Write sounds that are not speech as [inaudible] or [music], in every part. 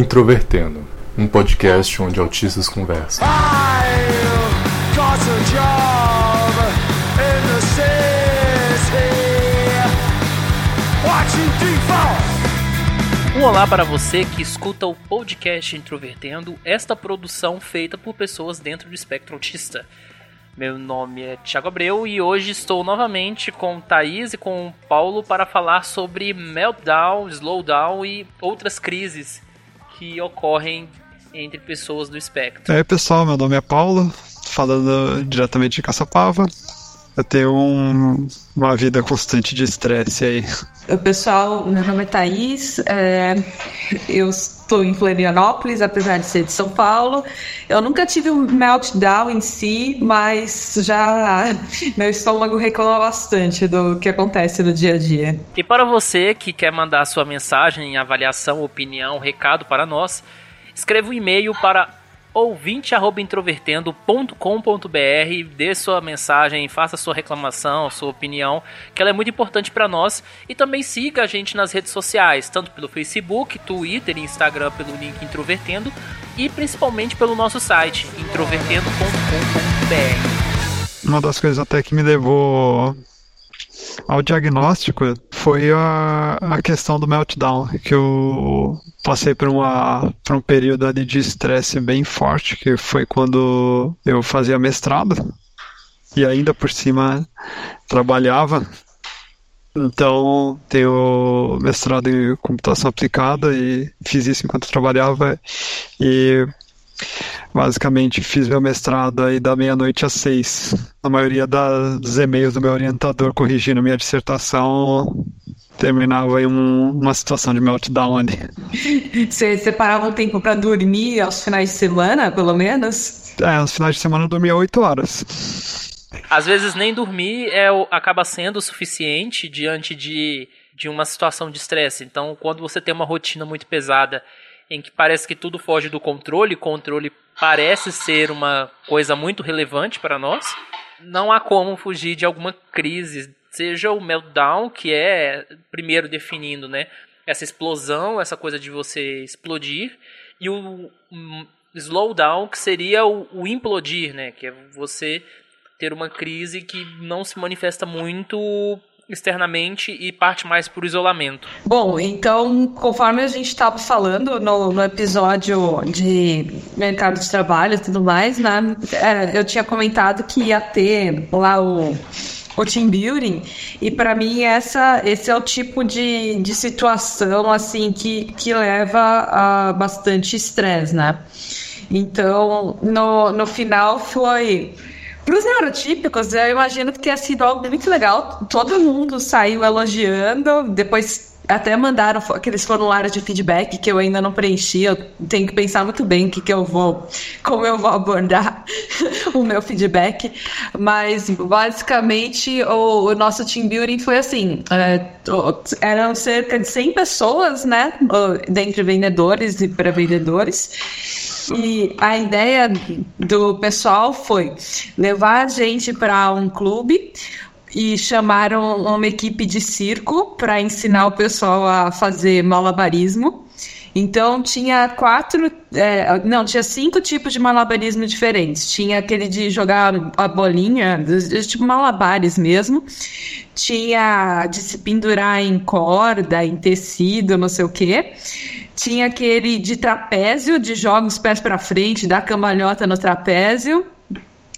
Introvertendo, um podcast onde autistas conversam. Um olá para você que escuta o podcast Introvertendo, esta produção feita por pessoas dentro do espectro autista. Meu nome é Thiago Abreu e hoje estou novamente com Thaís e com Paulo para falar sobre meltdown, slowdown e outras crises que ocorrem entre pessoas do espectro. E aí pessoal, meu nome é Paulo, falando diretamente de Caçapava. Eu tenho um, uma vida constante de estresse aí. Oi, pessoal, meu nome é Thaís, é, eu estou em Florianópolis, apesar de ser de São Paulo. Eu nunca tive um meltdown em si, mas já meu estômago reclama bastante do que acontece no dia a dia. E para você que quer mandar sua mensagem, avaliação, opinião, recado para nós, escreva um e-mail para ouvinte@introvertendo.com.br, dê sua mensagem, faça sua reclamação, sua opinião, que ela é muito importante para nós e também siga a gente nas redes sociais, tanto pelo Facebook, Twitter e Instagram pelo link Introvertendo e principalmente pelo nosso site introvertendo.com.br. Uma das coisas até que me levou ao diagnóstico foi a, a questão do meltdown, que eu passei por, uma, por um período ali de estresse bem forte, que foi quando eu fazia mestrado e ainda por cima trabalhava. Então, tenho mestrado em computação aplicada e fiz isso enquanto trabalhava e basicamente fiz meu mestrado aí da meia-noite às seis. A maioria dos e-mails do meu orientador corrigindo minha dissertação terminava em um, uma situação de meltdown ali. Você separava um tempo para dormir aos finais de semana, pelo menos? É, aos finais de semana eu dormia oito horas. Às vezes nem dormir é, acaba sendo o suficiente diante de, de uma situação de estresse. Então, quando você tem uma rotina muito pesada em que parece que tudo foge do controle, controle parece ser uma coisa muito relevante para nós, não há como fugir de alguma crise, seja o meltdown, que é primeiro definindo, né, essa explosão, essa coisa de você explodir, e o slowdown, que seria o, o implodir, né, que é você ter uma crise que não se manifesta muito externamente e parte mais por isolamento. Bom, então, conforme a gente estava falando no, no, episódio de mercado de trabalho e tudo mais, né, é, eu tinha comentado que ia ter lá o o team building e para mim essa esse é o tipo de, de situação assim que, que leva a bastante estresse né então no, no final foi para os neurotípicos, eu imagino que tenha sido algo muito legal. Todo mundo saiu elogiando, depois até mandaram aqueles formulários de feedback que eu ainda não preenchi. Eu tenho que pensar muito bem o que, que eu vou, como eu vou abordar [laughs] o meu feedback. Mas basicamente o, o nosso team building foi assim: é, eram cerca de 100 pessoas, né? Dentre vendedores e para vendedores. E a ideia do pessoal foi levar a gente para um clube e chamaram uma equipe de circo para ensinar o pessoal a fazer malabarismo. Então tinha quatro, é, não, tinha cinco tipos de malabarismo diferentes. Tinha aquele de jogar a bolinha, tipo malabares mesmo. Tinha de se pendurar em corda, em tecido, não sei o quê. Tinha aquele de trapézio, de joga os pés para frente, dá cambalhota no trapézio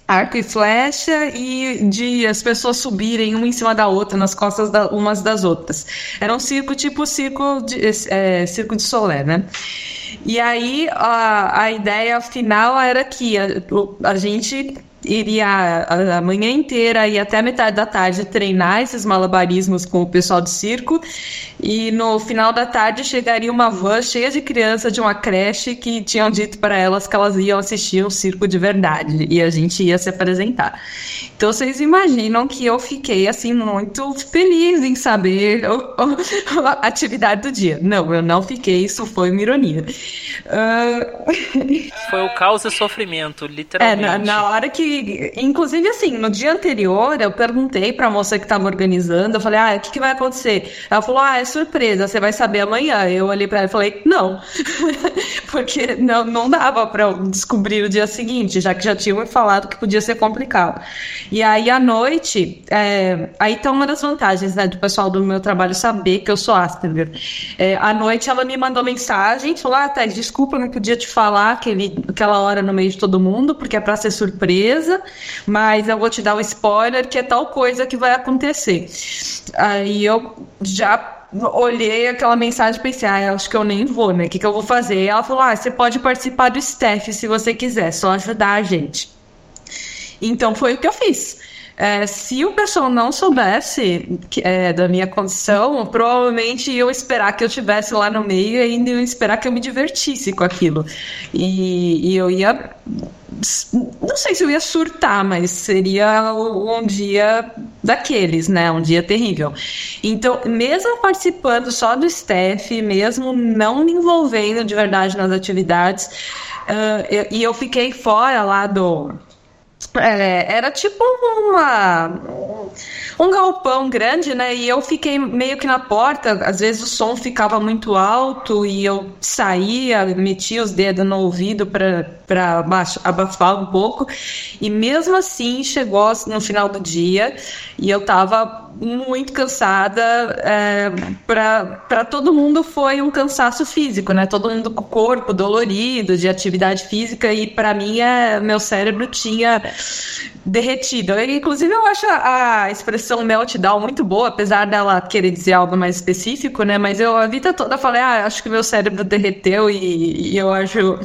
arco e flecha e de as pessoas subirem uma em cima da outra nas costas da, umas das outras. Era um circo tipo circo de, é, circo de Solé, né? E aí a, a ideia final era que a, a gente iria a, a manhã inteira e até metade da tarde treinar esses malabarismos com o pessoal do circo e no final da tarde chegaria uma van cheia de crianças de uma creche que tinham dito para elas que elas iam assistir um circo de verdade e a gente ia se apresentar. Então vocês imaginam que eu fiquei assim muito feliz em saber a atividade do dia. Não, eu não fiquei, isso foi uma ironia. Uh... [laughs] Foi o caos e sofrimento, literalmente. É, na, na hora que inclusive assim, no dia anterior eu perguntei pra moça que tava organizando, eu falei, ah, o que, que vai acontecer? Ela falou, ah, é surpresa, você vai saber amanhã. Eu olhei para ela e falei, não. [laughs] Porque não, não dava para descobrir o dia seguinte, já que já tinham me falado que podia ser complicado. E aí, à noite, é, aí tá uma das vantagens, né, do pessoal do meu trabalho saber que eu sou Asperger. É, à noite, ela me mandou mensagem, falou, ah, Thais, desculpa, não podia te falar aquele, aquela hora no meio de todo mundo, porque é para ser surpresa, mas eu vou te dar um spoiler que é tal coisa que vai acontecer. Aí eu já olhei aquela mensagem e pensei, ah, acho que eu nem vou, né? O que, que eu vou fazer? E ela falou, ah, você pode participar do staff se você quiser, só ajudar a gente. Então foi o que eu fiz. É, se o pessoal não soubesse é, da minha condição, provavelmente iam esperar que eu estivesse lá no meio e ainda iam esperar que eu me divertisse com aquilo. E, e eu ia. Não sei se eu ia surtar, mas seria um dia daqueles, né? Um dia terrível. Então, mesmo participando só do staff, mesmo não me envolvendo de verdade nas atividades, uh, eu, e eu fiquei fora lá do é, era tipo uma um galpão grande, né? E eu fiquei meio que na porta. Às vezes o som ficava muito alto e eu saía, metia os dedos no ouvido para abafar um pouco. E mesmo assim chegou no final do dia e eu tava muito cansada. É, para todo mundo foi um cansaço físico, né? Todo mundo com o corpo dolorido de atividade física e para mim é, meu cérebro tinha derretido. inclusive, eu acho a, expressão meltdown muito boa, apesar dela querer dizer algo mais específico, né? Mas eu a vida toda falei, ah, acho que meu cérebro derreteu e, e eu acho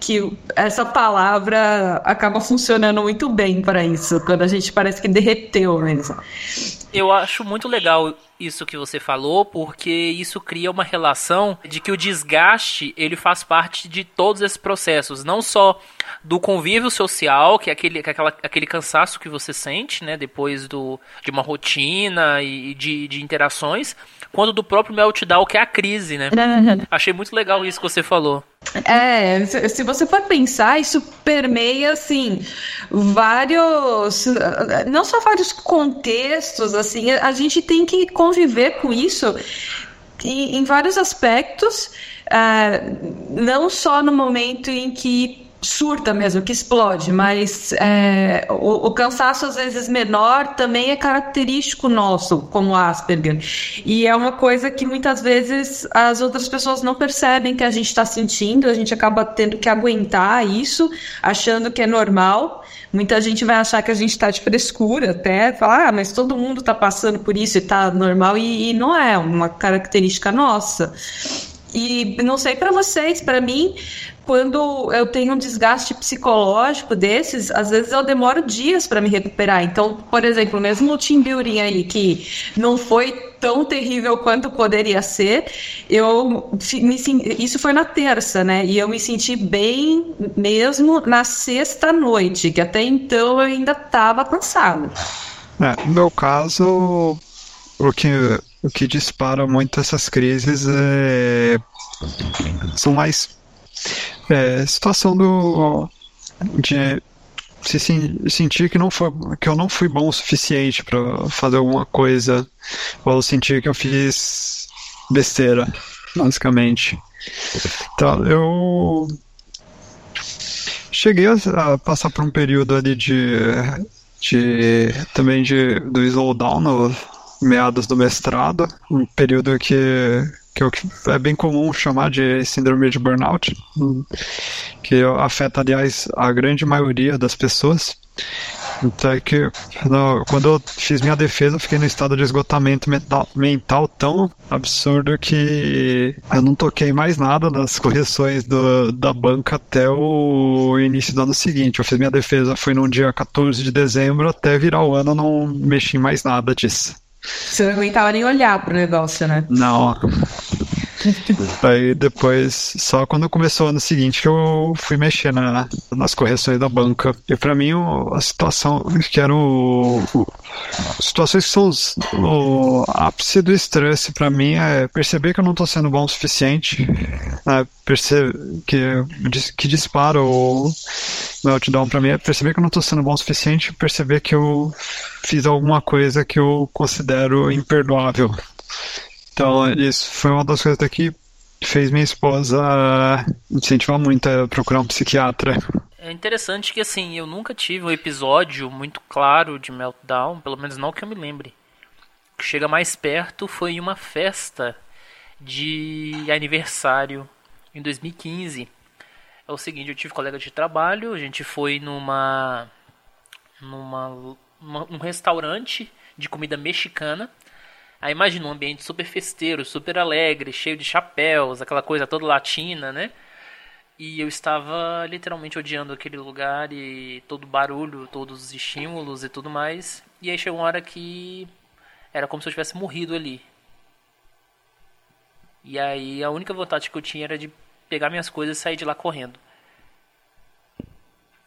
que essa palavra acaba funcionando muito bem para isso, quando a gente parece que derreteu mesmo. Eu acho muito legal isso que você falou, porque isso cria uma relação de que o desgaste ele faz parte de todos esses processos, não só do convívio social, que é aquele, que é aquela, aquele cansaço que você sente, né, depois do, de uma rotina e de, de interações, quanto do próprio meltdown, que é a crise, né? Achei muito legal isso que você falou. É, se você for pensar, isso permeia, assim, vários, não só vários contextos, assim, a gente tem que conviver com isso em, em vários aspectos, uh, não só no momento em que surta mesmo, que explode, mas é, o, o, cansaço às vezes menor também é característico nosso, como Asperger. E é uma coisa que muitas vezes as outras pessoas não percebem que a gente está sentindo, a gente acaba tendo que aguentar isso, achando que é normal. Muita gente vai achar que a gente está de frescura até, falar, ah, mas todo mundo está passando por isso e está normal, e, e não é uma característica nossa. E não sei para vocês, para mim, quando eu tenho um desgaste psicológico desses, às vezes eu demoro dias para me recuperar. Então, por exemplo, mesmo o team building aí, que não foi tão terrível quanto poderia ser, eu me, isso foi na terça, né? E eu me senti bem mesmo na sexta noite, que até então eu ainda estava cansado. É, no meu caso, o que, o que dispara muito essas crises é, são mais é, situação do de se sentir que não foi que eu não fui bom o suficiente para fazer alguma coisa ou sentir que eu fiz besteira basicamente. Então eu cheguei a, passar por um período ali de, de também de do slowdown no meados do mestrado um período que que é o que é bem comum chamar de síndrome de burnout, que afeta, aliás, a grande maioria das pessoas. Então é que quando eu fiz minha defesa, eu fiquei no estado de esgotamento mental, mental tão absurdo que eu não toquei mais nada das correções do, da banca até o início do ano seguinte. Eu fiz minha defesa, foi no dia 14 de dezembro, até virar o ano eu não mexi em mais nada disso. Você não aguentava nem olhar pro negócio, né? Não. [laughs] Aí depois, só quando começou o ano seguinte eu fui mexer na, nas correções da banca. E para mim a situação que era o, o situações que são os, o ápice do estresse para mim é perceber que eu não tô sendo bom o suficiente, né? perceber que que dispara o meltdown para mim é perceber que eu não tô sendo bom o suficiente, perceber que eu fiz alguma coisa que eu considero imperdoável. Então, isso foi uma das coisas que fez minha esposa incentivar muito a procurar um psiquiatra. É interessante que, assim, eu nunca tive um episódio muito claro de meltdown, pelo menos não que eu me lembre. O que chega mais perto foi em uma festa de aniversário em 2015. É o seguinte, eu tive um colega de trabalho, a gente foi numa numa, numa um restaurante de comida mexicana. Aí imagina um ambiente super festeiro, super alegre, cheio de chapéus, aquela coisa toda latina, né? E eu estava literalmente odiando aquele lugar e todo o barulho, todos os estímulos e tudo mais. E aí chegou uma hora que era como se eu tivesse morrido ali. E aí a única vontade que eu tinha era de pegar minhas coisas e sair de lá correndo.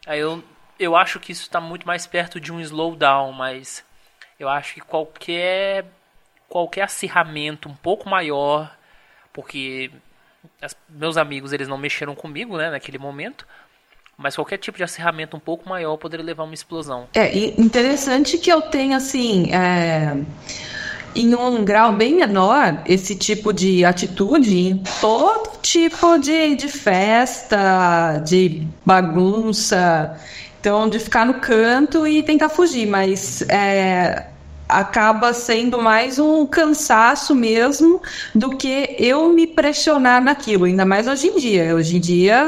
Aí eu, eu acho que isso está muito mais perto de um slowdown, mas eu acho que qualquer qualquer acirramento um pouco maior, porque as, meus amigos eles não mexeram comigo, né, naquele momento. Mas qualquer tipo de acirramento um pouco maior poderia levar a uma explosão. É interessante que eu tenha assim, é, em um grau bem menor, esse tipo de atitude em todo tipo de, de festa, de bagunça. Então, de ficar no canto e tentar fugir, mas é, acaba sendo mais um cansaço mesmo do que eu me pressionar naquilo, ainda mais hoje em dia. Hoje em dia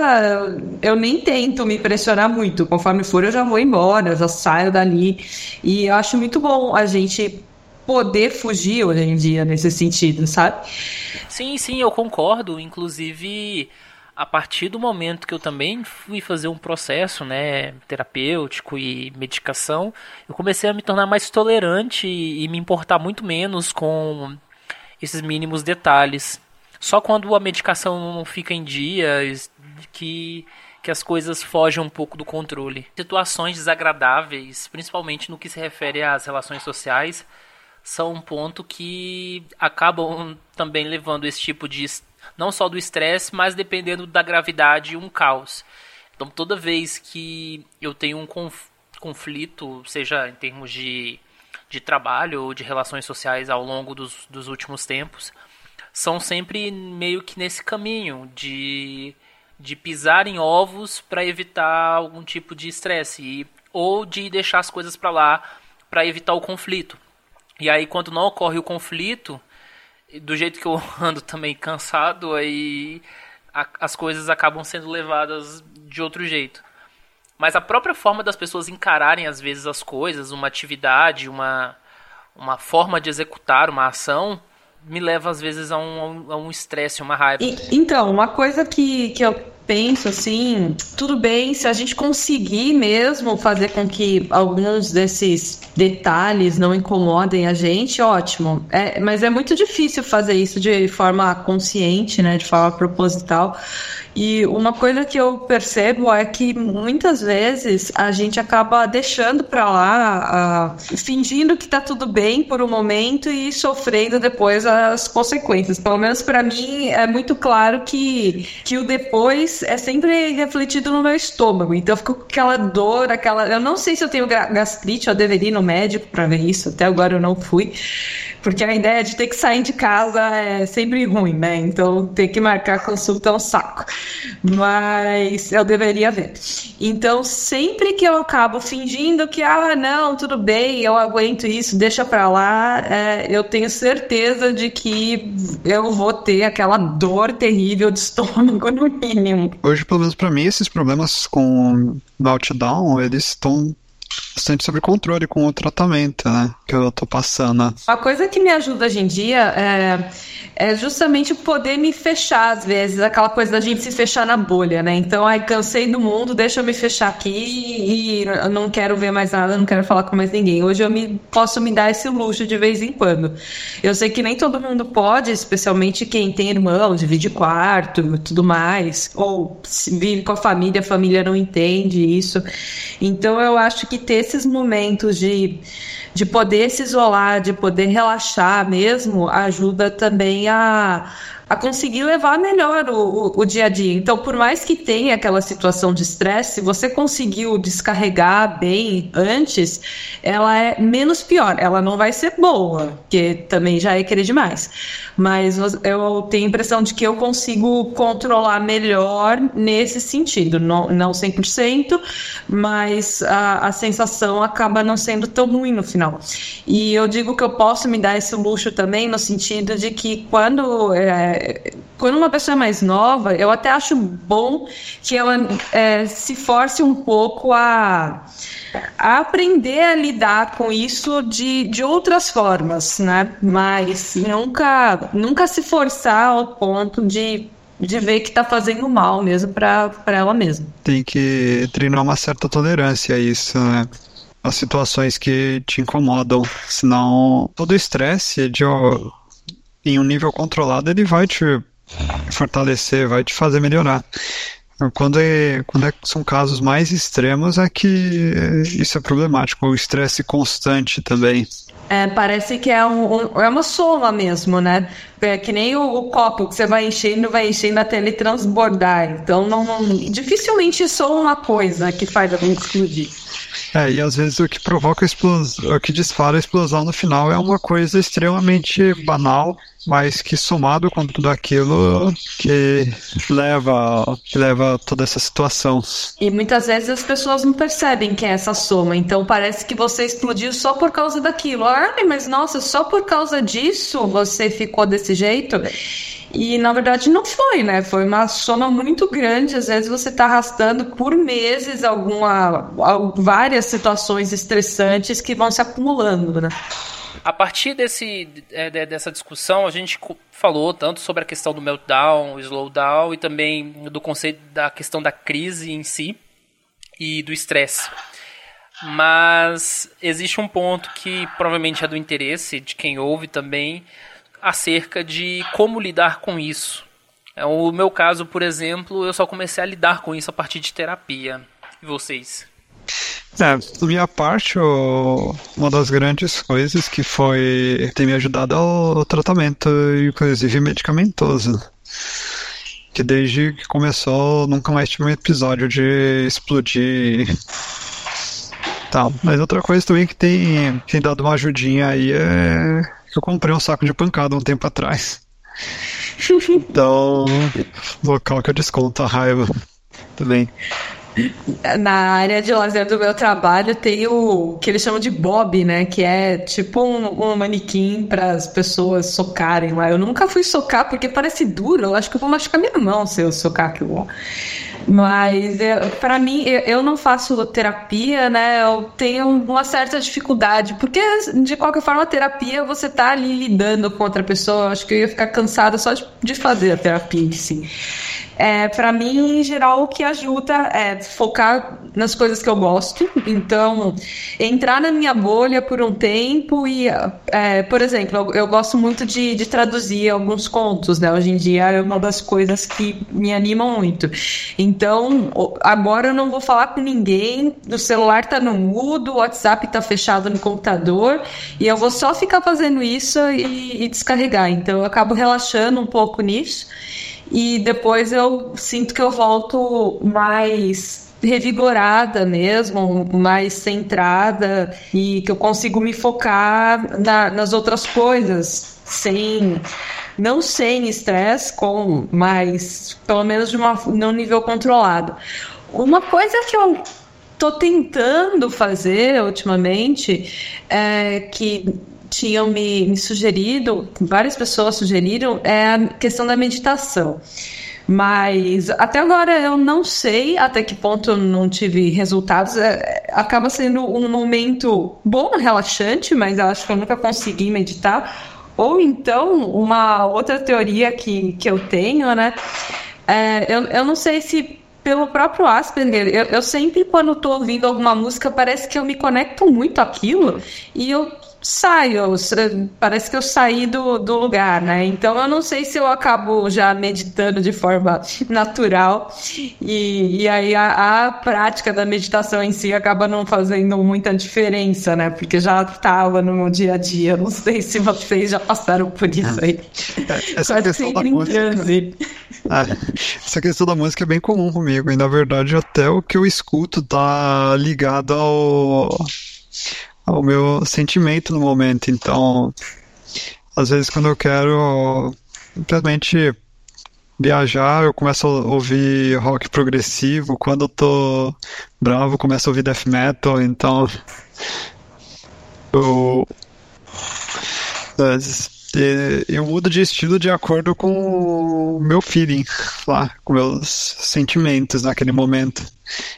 eu nem tento me pressionar muito, conforme for eu já vou embora, eu já saio dali. E eu acho muito bom a gente poder fugir hoje em dia nesse sentido, sabe? Sim, sim, eu concordo. Inclusive, a partir do momento que eu também fui fazer um processo né, terapêutico e medicação, eu comecei a me tornar mais tolerante e, me importar muito menos com esses mínimos detalhes. Só quando a medicação não fica em dia que, que as coisas fogem um pouco do controle. Situações desagradáveis, principalmente no que se refere às relações sociais, são um ponto que acabam também levando esse tipo de não só do estresse, mas dependendo da gravidade, um caos. Então, toda vez que eu tenho um conflito, seja em termos de, de trabalho ou de relações sociais ao longo dos, dos últimos tempos, são sempre meio que nesse caminho de, de pisar em ovos para evitar algum tipo de estresse ou de deixar as coisas para lá para evitar o conflito. E aí, quando não ocorre o conflito, do jeito que eu [laughs] ando também cansado, aí a, as coisas acabam sendo levadas de outro jeito. Mas a própria forma das pessoas encararem às vezes as coisas, uma atividade, uma, uma forma de executar uma ação, me leva às vezes a um estresse, um uma raiva. E, então, uma coisa que, que eu penso assim, tudo bem se a gente conseguir mesmo fazer com que alguns desses detalhes não incomodem a gente, ótimo. É, mas é muito difícil fazer isso de forma consciente, né, de forma proposital. E uma coisa que eu percebo é que muitas vezes a gente acaba deixando para lá, fingindo que tá tudo bem por um momento e sofrendo depois as consequências. Pelo menos para mim é muito claro que, que o depois é sempre refletido no meu estômago. Então eu fico com aquela dor, aquela. Eu não sei se eu tenho gastrite, eu deveria ir no médico para ver isso. Até agora eu não fui. Porque a ideia de ter que sair de casa é sempre ruim, né? Então ter que marcar consulta é um saco. Mas eu deveria ver. Então sempre que eu acabo fingindo que, ah, não, tudo bem, eu aguento isso, deixa pra lá, é, eu tenho certeza de que eu vou ter aquela dor terrível de [laughs] estômago no mínimo. Hoje, pelo menos pra mim, esses problemas com meltdown, eles estão bastante sobre controle com o tratamento, né? Que eu tô passando. Uma coisa que me ajuda hoje em dia é, é justamente poder me fechar, às vezes, aquela coisa da gente se fechar na bolha, né? Então, ai, cansei do mundo, deixa eu me fechar aqui e não quero ver mais nada, não quero falar com mais ninguém. Hoje eu me, posso me dar esse luxo de vez em quando. Eu sei que nem todo mundo pode, especialmente quem tem irmão, divide quarto e tudo mais, ou vive com a família, a família não entende isso. Então, eu acho que ter esses momentos de, de poder se isolar, de poder relaxar mesmo, ajuda também a, a conseguir levar melhor o, o, o dia a dia. Então, por mais que tenha aquela situação de estresse, se você conseguiu descarregar bem antes, ela é menos pior. Ela não vai ser boa, que também já é querer demais. Mas eu tenho a impressão de que eu consigo controlar melhor nesse sentido. Não, não 100%, mas a, a sensação acaba não sendo tão ruim no final. E eu digo que eu posso me dar esse luxo também no sentido de que quando, é, quando uma pessoa é mais nova, eu até acho bom que ela é, se force um pouco a, a aprender a lidar com isso de, de outras formas, né? Mas nunca, nunca se forçar ao ponto de de ver que está fazendo mal mesmo para ela mesma. Tem que treinar uma certa tolerância a isso, né? As situações que te incomodam, senão todo estresse de em um nível controlado ele vai te fortalecer, vai te fazer melhorar. Quando, é, quando é, são casos mais extremos é que isso é problemático, o estresse constante também. É, parece que é, um, é uma soma mesmo, né? É que nem o, o, copo que você vai enchendo, vai enchendo até ele transbordar. Então, não, não dificilmente é só uma coisa que faz alguém explodir. É, e às vezes o que provoca a explosão, o que dispara a explosão no final é uma coisa extremamente banal, mas que somado com tudo aquilo que leva, que leva toda essa situação. E muitas vezes as pessoas não percebem que é essa soma, então parece que você explodiu só por causa daquilo. Ah, mas nossa, só por causa disso você ficou desse jeito? E na verdade não foi, né? Foi uma soma muito grande. Às vezes você está arrastando por meses alguma, várias situações estressantes que vão se acumulando, né? A partir desse, é, dessa discussão, a gente falou tanto sobre a questão do meltdown, slowdown e também do conceito da questão da crise em si e do estresse. Mas existe um ponto que provavelmente é do interesse de quem ouve também, acerca de como lidar com isso. É, o meu caso, por exemplo, eu só comecei a lidar com isso a partir de terapia. E vocês? É, da minha parte, uma das grandes coisas que foi ter me ajudado é o tratamento, inclusive medicamentoso. Que desde que começou, nunca mais tive um episódio de explodir tal. Mas outra coisa também que tem, tem dado uma ajudinha aí é que eu comprei um saco de pancada um tempo atrás. [laughs] Então, local que eu desconto a raiva também. Na área de lazer do meu trabalho tem o que eles chamam de bob, né? Que é tipo um, um manequim para as pessoas socarem lá. Eu nunca fui socar porque parece duro. Eu acho que eu vou machucar minha mão se eu socar aquilo lá. Mas para mim, eu, eu, não faço terapia, né? Eu tenho uma certa dificuldade, porque de qualquer forma, terapia você tá ali lidando com outra pessoa. Acho que eu ia ficar cansada só de, de fazer a terapia em si. É, para mim, em geral, o que ajuda é focar nas coisas que eu gosto. Então, entrar na minha bolha por um tempo e, é, por exemplo, eu, eu gosto muito de, de, traduzir alguns contos, né? Hoje em dia é uma das coisas que me animam muito. Então, agora eu não vou falar com ninguém, o celular tá no mudo, o WhatsApp tá fechado no computador e eu vou só ficar fazendo isso e, e descarregar. Então, eu acabo relaxando um pouco nisso e depois eu sinto que eu volto mais revigorada mesmo, mais centrada e que eu consigo me focar na, nas outras coisas sem não sem estresse, com mas pelo menos de uma, num nível controlado. Uma coisa que eu tô tentando fazer ultimamente é que tinham me, me sugerido, várias pessoas sugeriram, é a questão da meditação. Mas até agora eu não sei até que ponto eu não tive resultados. É, acaba sendo um momento bom, relaxante, mas eu acho que eu nunca consegui meditar. Ou então, uma outra teoria que, que eu tenho, né? É, eu, eu não sei se pelo próprio Asperger, eu, eu sempre, quando estou ouvindo alguma música, parece que eu me conecto muito àquilo e eu saio, parece que eu saí do, do lugar, né? Então eu não sei se eu acabo já meditando de forma [laughs] natural e, e aí a, a prática da meditação em si acaba não fazendo muita diferença, né? Porque já estava no meu dia a dia. Não sei se vocês já passaram por isso aí. É, essa questão da música, é, essa questão da música é bem comum comigo e na verdade até o que eu escuto tá ligado ao ao meu sentimento no momento. Então, às vezes quando eu quero simplesmente viajar, eu começo a ouvir rock progressivo. Quando eu tô bravo, começo a ouvir death metal. Então, eu eu mudo de estilo de acordo com o meu feeling lá, com meus sentimentos naquele momento.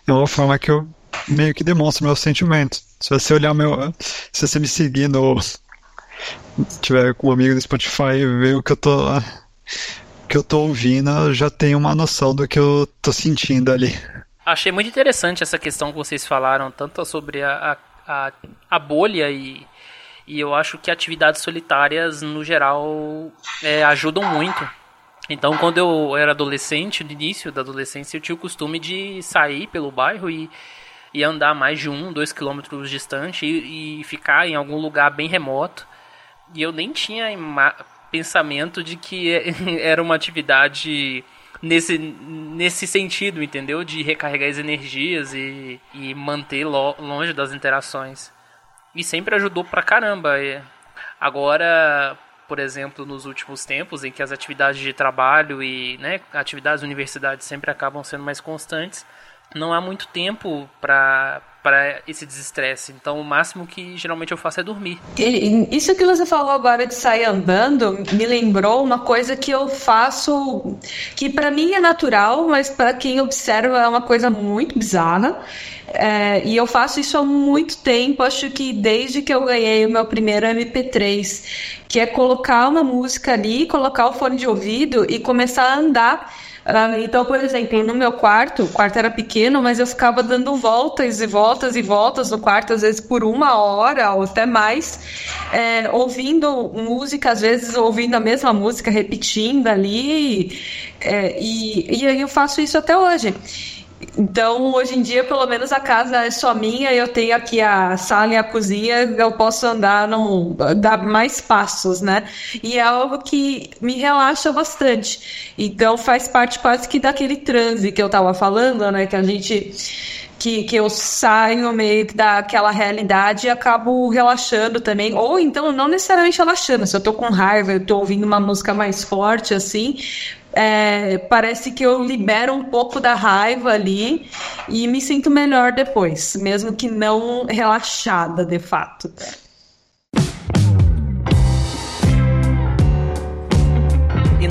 É uma forma que eu meio que demonstra meus sentimentos. Se você olhar meu. Se você me seguir no. tiver com um amigo no Spotify e ver o que eu tô. que eu tô ouvindo, eu já tenho uma noção do que eu tô sentindo ali. Achei muito interessante essa questão que vocês falaram, tanto sobre a, a, a bolha e, e eu acho que atividades solitárias, no geral, é, ajudam muito. Então, quando eu era adolescente, no início da adolescência, eu tinha o costume de sair pelo bairro e e andar mais de um, dois quilômetros distante e, e ficar em algum lugar bem remoto. E eu nem tinha pensamento de que [laughs] era uma atividade nesse, nesse sentido, entendeu? De recarregar as energias e, e manter lo, longe das interações. E sempre ajudou pra caramba. E agora, por exemplo, nos últimos tempos, em que as atividades de trabalho e né, atividades da universidade sempre acabam sendo mais constantes, não há muito tempo para para esse desestresse. Então, o máximo que geralmente eu faço é dormir. Isso que você falou agora de sair andando me lembrou uma coisa que eu faço que para mim é natural, mas para quem observa é uma coisa muito bizarra. É, e eu faço isso há muito tempo, acho que desde que eu ganhei o meu primeiro MP3, que é colocar uma música ali, colocar o fone de ouvido e começar a andar ah, então, por exemplo, no meu quarto, o quarto era pequeno, mas eu ficava dando voltas e voltas e voltas no quarto, às vezes por uma hora ou até mais, é, ouvindo música, às vezes ouvindo a mesma música, repetindo ali. É, e, e eu faço isso até hoje. Então, hoje em dia, pelo menos a casa é só minha, eu tenho aqui a sala e a cozinha, eu posso andar, não dar mais passos, né? E é algo que me relaxa bastante. Então, faz parte quase que daquele transe que eu tava falando, né? Que a gente que, que eu saio meio daquela realidade e acabo relaxando também. Ou então, não necessariamente relaxando, se eu tô com raiva, eu tô ouvindo uma música mais forte, assim, é, parece que eu libero um pouco da raiva ali e me sinto melhor depois, mesmo que não relaxada de fato.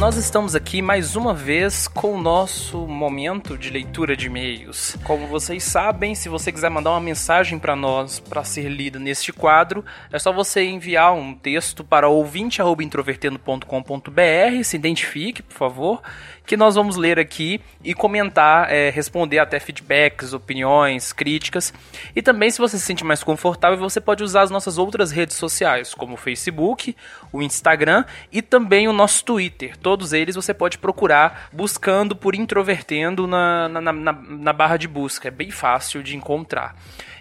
Nós estamos aqui mais uma vez com o nosso momento de leitura de e-mails. Como vocês sabem, se você quiser mandar uma mensagem para nós para ser lida neste quadro, é só você enviar um texto para ouvinte@introvertendo.com.br, se identifique, por favor, que nós vamos ler aqui e comentar, é, responder até feedbacks, opiniões, críticas. E também, se você se sente mais confortável, você pode usar as nossas outras redes sociais, como o Facebook, o Instagram e também o nosso Twitter. Todos eles você pode procurar buscando por Introvertendo na, na, na, na barra de busca. É bem fácil de encontrar.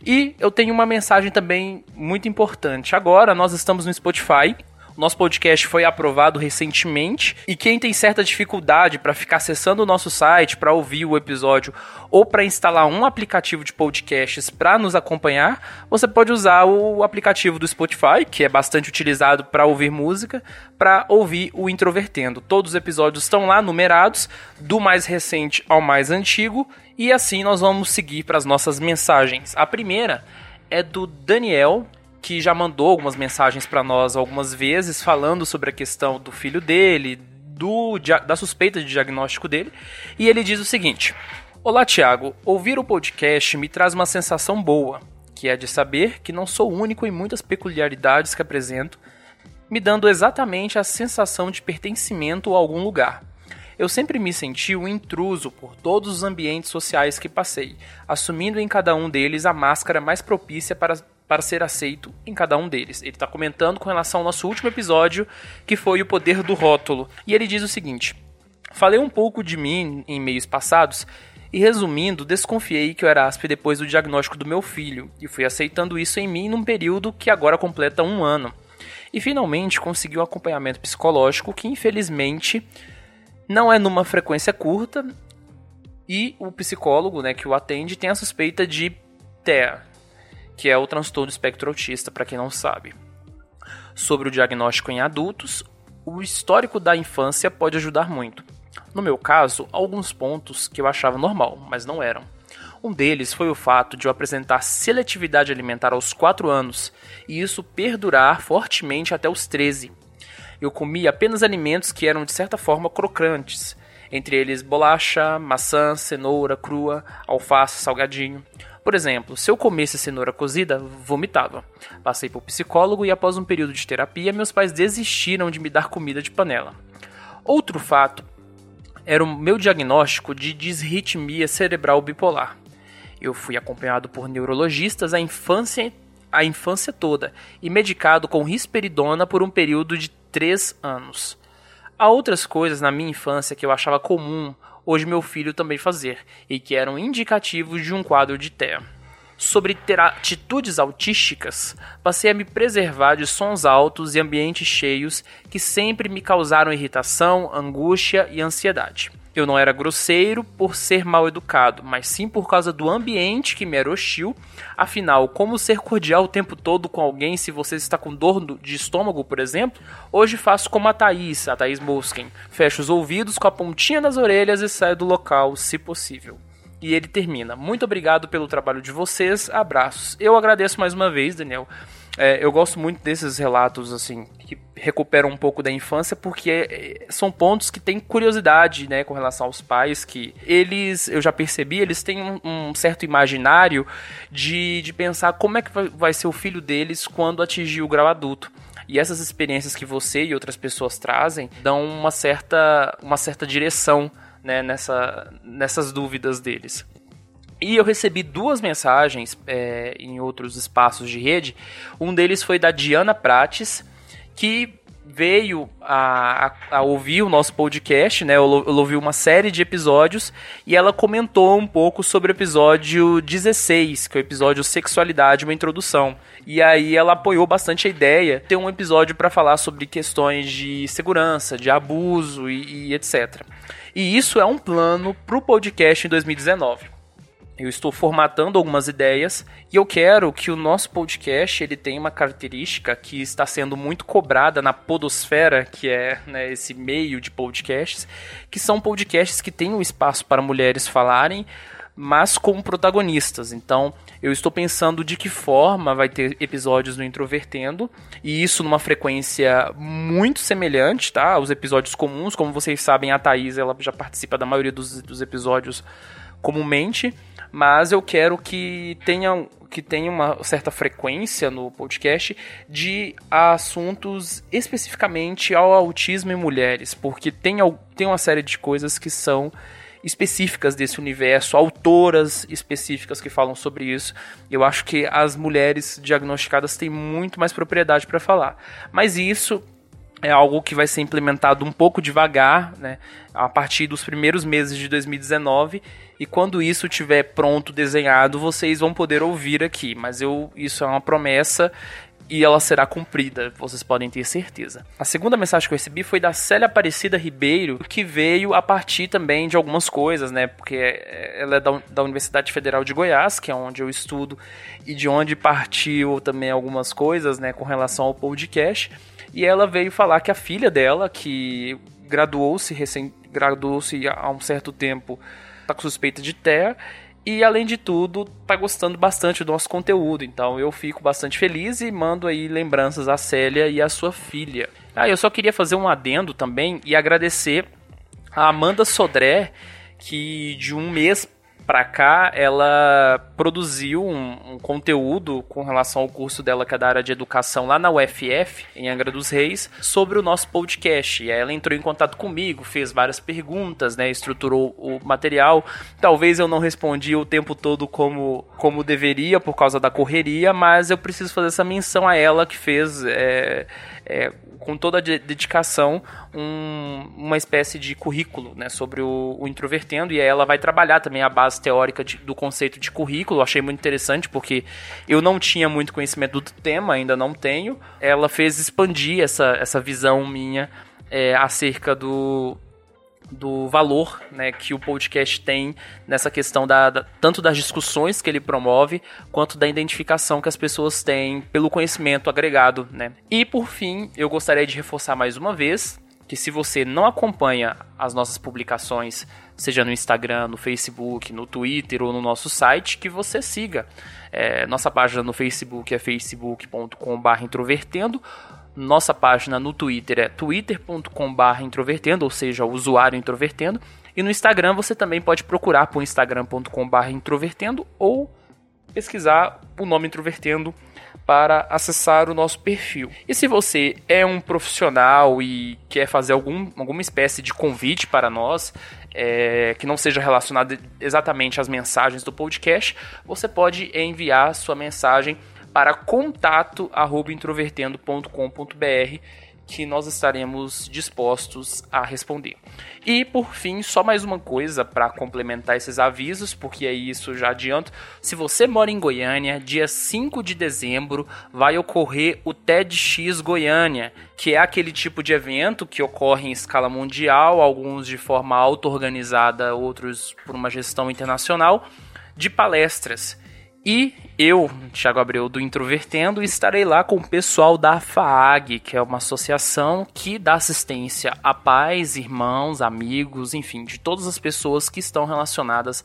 E eu tenho uma mensagem também muito importante. Agora nós estamos no Spotify nosso podcast foi aprovado recentemente e quem tem certa dificuldade para ficar acessando o nosso site para ouvir o episódio ou para instalar um aplicativo de podcasts para nos acompanhar, você pode usar o aplicativo do Spotify, que é bastante utilizado para ouvir música, para ouvir o Introvertendo. Todos os episódios estão lá numerados, do mais recente ao mais antigo, e assim nós vamos seguir para as nossas mensagens. A primeira é do Daniel que já mandou algumas mensagens para nós algumas vezes falando sobre a questão do filho dele, do, da suspeita de diagnóstico dele, e ele diz o seguinte: Olá, Tiago. Ouvir o podcast me traz uma sensação boa, que é de saber que não sou único em muitas peculiaridades que apresento, me dando exatamente a sensação de pertencimento a algum lugar. Eu sempre me senti um intruso por todos os ambientes sociais que passei, assumindo em cada um deles a máscara mais propícia para para ser aceito em cada um deles. Ele está comentando com relação ao nosso último episódio, que foi o poder do rótulo. E ele diz o seguinte: Falei um pouco de mim em meios passados e resumindo, desconfiei que eu era asp depois do diagnóstico do meu filho e fui aceitando isso em mim num período que agora completa um ano. E finalmente consegui um acompanhamento psicológico que infelizmente não é numa frequência curta e o psicólogo né, que o atende tem a suspeita de TEA, que é o transtorno espectro autista, para quem não sabe. Sobre o diagnóstico em adultos, o histórico da infância pode ajudar muito. No meu caso, alguns pontos que eu achava normal, mas não eram. Um deles foi o fato de eu apresentar seletividade alimentar aos 4 anos e isso perdurar fortemente até os 13. Eu comia apenas alimentos que eram de certa forma crocantes, entre eles bolacha, maçã, cenoura crua, alface, salgadinho. Por exemplo, se eu comesse cenoura cozida, vomitava. Passei por psicólogo e após um período de terapia, meus pais desistiram de me dar comida de panela. Outro fato era o meu diagnóstico de disritmia cerebral bipolar. Eu fui acompanhado por neurologistas a infância, a infância toda e medicado com risperidona por um período de 3 anos. Há outras coisas na minha infância que eu achava comum hoje meu filho também fazer e que eram indicativos de um quadro de TEA. Sobre ter atitudes autísticas, passei a me preservar de sons altos e ambientes cheios que sempre me causaram irritação, angústia e ansiedade. Eu não era grosseiro por ser mal educado, mas sim por causa do ambiente que me era hostil. Afinal, como ser cordial o tempo todo com alguém se você está com dor de estômago, por exemplo? Hoje faço como a Thaís, a Thaís Mosken. Fecho os ouvidos com a pontinha das orelhas e saio do local, se possível. E ele termina. Muito obrigado pelo trabalho de vocês. Abraços. Eu agradeço mais uma vez, Daniel. É, eu gosto muito desses relatos, assim, que recuperam um pouco da infância, porque é, são pontos que têm curiosidade, né, com relação aos pais, que eles, eu já percebi, eles têm um, um certo imaginário de, de pensar como é que vai, ser o filho deles quando atingir o grau adulto. E essas experiências que você e outras pessoas trazem dão uma certa, uma certa direção né, nessa, nessas dúvidas deles. E eu recebi duas mensagens é, em outros espaços de rede. Um deles foi da Diana Prates, que veio a, a, a, ouvir o nosso podcast, né? Ela, ouviu uma série de episódios e ela comentou um pouco sobre o episódio 16, que é o episódio Sexualidade, uma introdução. E aí ela apoiou bastante a ideia de ter um episódio para falar sobre questões de segurança, de abuso e, e etc. E isso é um plano para o podcast em 2019. Eu estou formatando algumas ideias e eu quero que o nosso podcast ele tenha uma característica que está sendo muito cobrada na podosfera, que é né, esse meio de podcasts, que são podcasts que têm um espaço para mulheres falarem, mas como protagonistas. Então, eu estou pensando de que forma vai ter episódios no Introvertendo, e isso numa frequência muito semelhante, tá? Aos episódios comuns. Como vocês sabem, a Thaís ela já participa da maioria dos, dos episódios comumente, mas eu quero que tenha, que tenha uma certa frequência no podcast de assuntos especificamente ao autismo em mulheres, porque tem, tem uma série de coisas que são específicas desse universo, autoras específicas que falam sobre isso. Eu acho que as mulheres diagnosticadas têm muito mais propriedade para falar. Mas isso é algo que vai ser implementado um pouco devagar, né, a partir dos primeiros meses de 2019. E quando isso estiver pronto, desenhado, vocês vão poder ouvir aqui. Mas eu, isso é uma promessa e ela será cumprida, vocês podem ter certeza. A segunda mensagem que eu recebi foi da Célia Aparecida Ribeiro, que veio a partir também de algumas coisas, né? Porque ela é da, da Universidade Federal de Goiás, que é onde eu estudo, e de onde partiu também algumas coisas, né, com relação ao podcast. E ela veio falar que a filha dela, que graduou-se recém graduou-se há um certo tempo, tá com suspeita de TEA e além de tudo, tá gostando bastante do nosso conteúdo. Então eu fico bastante feliz e mando aí lembranças à Célia e à sua filha. Ah, eu só queria fazer um adendo também e agradecer a Amanda Sodré, que de um mês pra cá, ela produziu um, um, conteúdo com relação ao curso dela, que é da área de educação, lá na UFF, em Angra dos Reis, sobre o nosso podcast. E aí ela entrou em contato comigo, fez várias perguntas, né, estruturou o material. Talvez eu não respondi o tempo todo como, como deveria, por causa da correria, mas eu preciso fazer essa menção a ela que fez. É, é, com toda a dedicação, um, uma espécie de currículo né, sobre o, o, introvertendo, e aí ela vai trabalhar também a base teórica de, do conceito de currículo. achei muito interessante, porque eu não tinha muito conhecimento do tema, ainda não tenho. Ela fez expandir essa, essa visão minha é, acerca do, do valor né, que o podcast tem nessa questão da, da, tanto das discussões que ele promove quanto da identificação que as pessoas têm pelo conhecimento agregado. Né? E por fim, eu gostaria de reforçar mais uma vez que se você não acompanha as nossas publicações, seja no Instagram, no Facebook, no Twitter ou no nosso site, que você siga. É, nossa página no Facebook é facebook.com/introvertendo nossa página no Twitter é twitter.com.br introvertendo, ou seja, o usuário introvertendo. E no Instagram você também pode procurar por instagram.com.br introvertendo ou pesquisar o nome introvertendo para acessar o nosso perfil. E se você é um profissional e quer fazer algum, alguma espécie de convite para nós, é, que não seja relacionado exatamente às mensagens do podcast, você pode enviar sua mensagem para contato@introvertendo.com.br que nós estaremos dispostos a responder. E por fim, só mais uma coisa para complementar esses avisos, porque é isso já adianto. Se você mora em Goiânia, dia 5 de dezembro vai ocorrer o TEDx Goiânia, que é aquele tipo de evento que ocorre em escala mundial, alguns de forma auto-organizada, outros por uma gestão internacional, de palestras. E eu, Thiago Abreu do Introvertendo, estarei lá com o pessoal da FAAG, que é uma associação que dá assistência a pais, irmãos, amigos, enfim, de todas as pessoas que estão relacionadas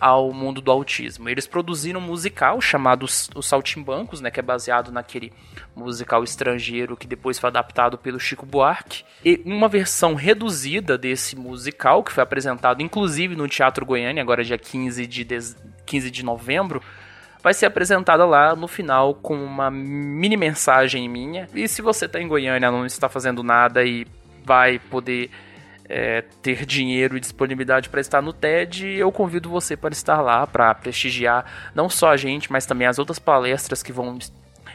ao mundo do autismo. Eles produziram um musical chamado Os Saltimbancos, né, que é baseado naquele musical estrangeiro que depois foi adaptado pelo Chico Buarque, e uma versão reduzida desse musical, que foi apresentado inclusive no Teatro Goiânia, agora dia 15 de, 15 de novembro, vai ser apresentada lá no final com uma mini mensagem minha. E se você está em Goiânia, não está fazendo nada e vai poder é, ter dinheiro e disponibilidade para estar no TED, eu convido você para estar lá, para prestigiar não só a gente, mas também as outras palestras que vão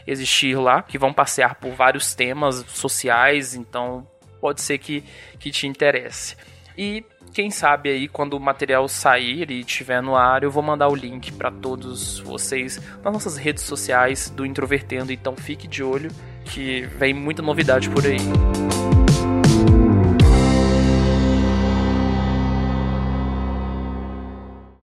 existir lá, que vão passear por vários temas sociais, então pode ser que, que te interesse. E quem sabe aí quando o material sair e estiver no ar, eu vou mandar o link para todos vocês nas nossas redes sociais do Introvertendo, então fique de olho que vem muita novidade por aí.